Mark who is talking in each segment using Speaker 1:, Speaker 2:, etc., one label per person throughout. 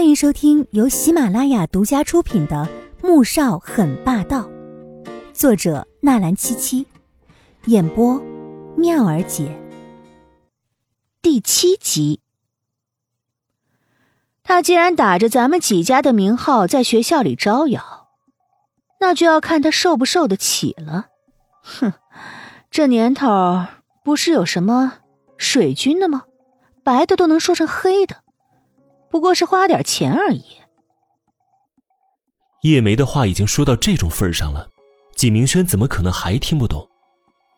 Speaker 1: 欢迎收听由喜马拉雅独家出品的《穆少很霸道》，作者纳兰七七，演播妙儿姐。第七集，
Speaker 2: 他既然打着咱们几家的名号在学校里招摇，那就要看他受不受得起了。哼，这年头不是有什么水军的吗？白的都能说成黑的。不过是花点钱而已。
Speaker 3: 叶梅的话已经说到这种份上了，纪明轩怎么可能还听不懂？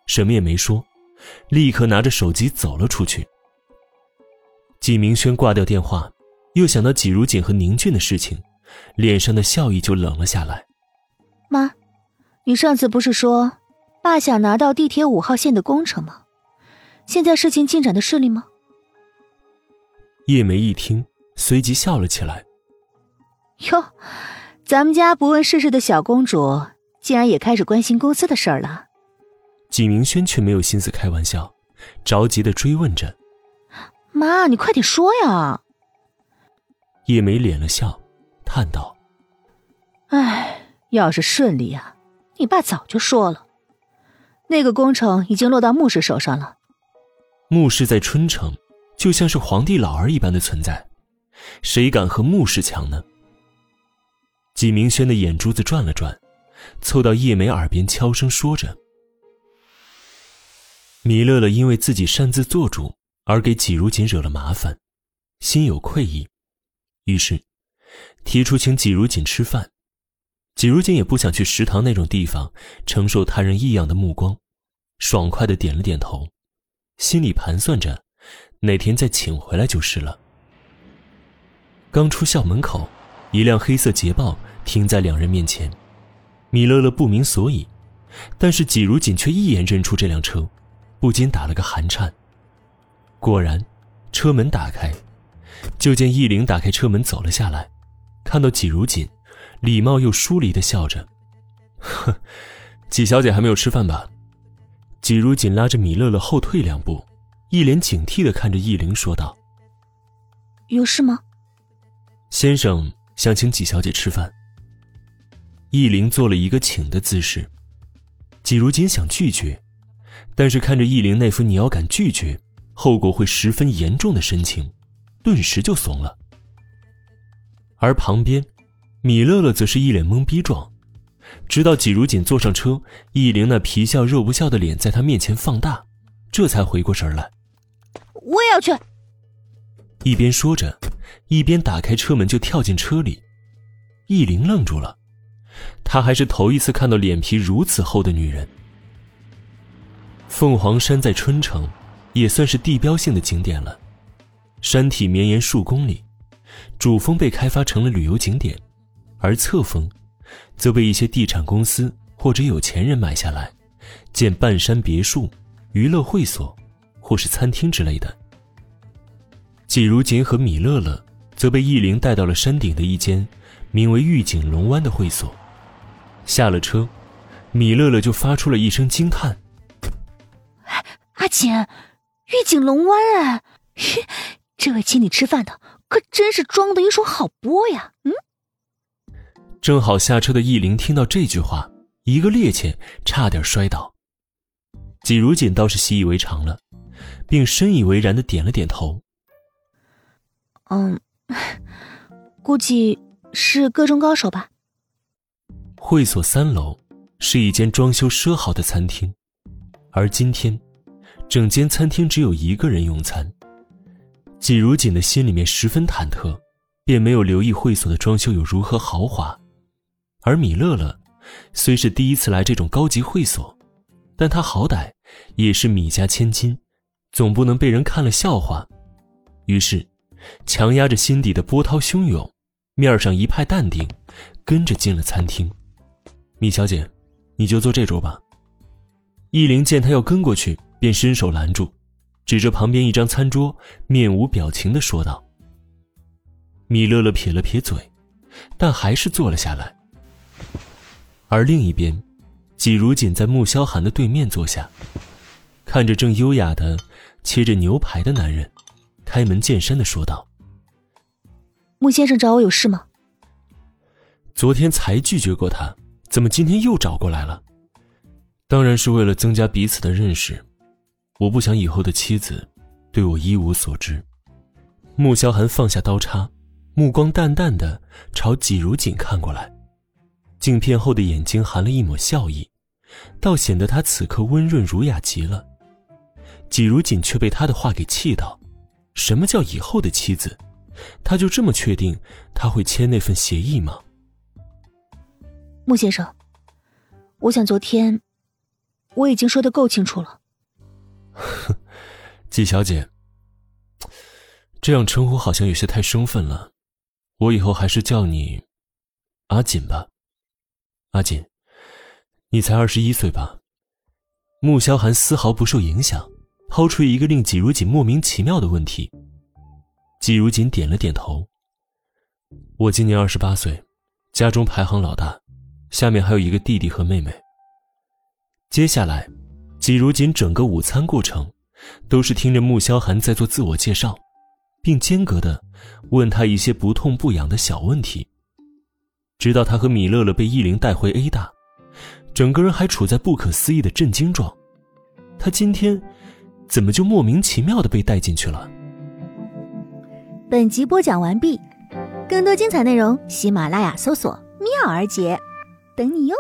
Speaker 3: 什么也没说，立刻拿着手机走了出去。纪明轩挂掉电话，又想到纪如锦和宁俊的事情，脸上的笑意就冷了下来。
Speaker 2: 妈，你上次不是说爸想拿到地铁五号线的工程吗？现在事情进展的顺利吗？
Speaker 3: 叶梅一听。随即笑了起来。
Speaker 2: 哟，咱们家不问世事的小公主，竟然也开始关心公司的事儿了。
Speaker 3: 纪明轩却没有心思开玩笑，着急的追问着：“
Speaker 2: 妈，你快点说呀！”
Speaker 3: 叶梅敛了笑，叹道：“
Speaker 2: 哎，要是顺利啊，你爸早就说了。那个工程已经落到穆氏手上了。
Speaker 3: 穆氏在春城，就像是皇帝老儿一般的存在。”谁敢和穆氏抢呢？纪明轩的眼珠子转了转，凑到叶梅耳边悄声说着：“米乐乐因为自己擅自做主而给纪如锦惹了麻烦，心有愧意，于是提出请纪如锦吃饭。纪如锦也不想去食堂那种地方承受他人异样的目光，爽快的点了点头，心里盘算着哪天再请回来就是了。”刚出校门口，一辆黑色捷豹停在两人面前。米乐乐不明所以，但是纪如锦却一眼认出这辆车，不禁打了个寒颤。果然，车门打开，就见易灵打开车门走了下来，看到纪如锦，礼貌又疏离的笑着：“呵，纪小姐还没有吃饭吧？”纪如锦拉着米乐乐后退两步，一脸警惕的看着易灵说道：“
Speaker 2: 有事吗？”
Speaker 3: 先生想请纪小姐吃饭。易玲做了一个请的姿势，纪如锦想拒绝，但是看着易玲那副你要敢拒绝，后果会十分严重的神情，顿时就怂了。而旁边，米乐乐则是一脸懵逼状，直到纪如锦坐上车，易玲那皮笑肉不笑的脸在他面前放大，这才回过神来。
Speaker 2: 我也要去。
Speaker 3: 一边说着。一边打开车门就跳进车里，易林愣住了，她还是头一次看到脸皮如此厚的女人。凤凰山在春城，也算是地标性的景点了，山体绵延数公里，主峰被开发成了旅游景点，而侧峰，则被一些地产公司或者有钱人买下来，建半山别墅、娱乐会所，或是餐厅之类的。季如锦和米乐乐。则被易灵带到了山顶的一间名为“御景龙湾”的会所。下了车，米乐乐就发出了一声惊叹：“
Speaker 2: 阿锦，御景龙湾哎，这位请你吃饭的可真是装的一手好波呀！”嗯。
Speaker 3: 正好下车的易灵听到这句话，一个趔趄，差点摔倒。季如锦倒是习以为常了，并深以为然的点了点头：“
Speaker 2: 嗯。” 估计是各中高手吧。
Speaker 3: 会所三楼是一间装修奢豪的餐厅，而今天，整间餐厅只有一个人用餐。季如锦的心里面十分忐忑，便没有留意会所的装修有如何豪华。而米乐乐虽是第一次来这种高级会所，但他好歹也是米家千金，总不能被人看了笑话。于是。强压着心底的波涛汹涌，面上一派淡定，跟着进了餐厅。米小姐，你就坐这桌吧。易灵见他要跟过去，便伸手拦住，指着旁边一张餐桌，面无表情的说道。米乐乐撇了撇嘴，但还是坐了下来。而另一边，季如锦在穆萧寒的对面坐下，看着正优雅的切着牛排的男人。开门见山的说道：“
Speaker 2: 穆先生找我有事吗？
Speaker 3: 昨天才拒绝过他，怎么今天又找过来了？当然是为了增加彼此的认识。我不想以后的妻子对我一无所知。穆萧寒放下刀叉，目光淡淡的朝季如锦看过来，镜片后的眼睛含了一抹笑意，倒显得他此刻温润儒雅极了。季如锦却被他的话给气到。什么叫以后的妻子？他就这么确定他会签那份协议吗？
Speaker 2: 穆先生，我想昨天我已经说的够清楚了。
Speaker 3: 季小姐，这样称呼好像有些太生分了，我以后还是叫你阿锦吧。阿锦，你才二十一岁吧？穆萧寒丝毫不受影响，抛出一个令季如锦莫名其妙的问题。季如锦点了点头。我今年二十八岁，家中排行老大，下面还有一个弟弟和妹妹。接下来。季如锦整个午餐过程，都是听着穆萧寒在做自我介绍，并间隔的问他一些不痛不痒的小问题。直到他和米乐乐被易灵带回 A 大，整个人还处在不可思议的震惊状。他今天怎么就莫名其妙的被带进去了？
Speaker 1: 本集播讲完毕，更多精彩内容，喜马拉雅搜索“妙儿姐”，等你哟。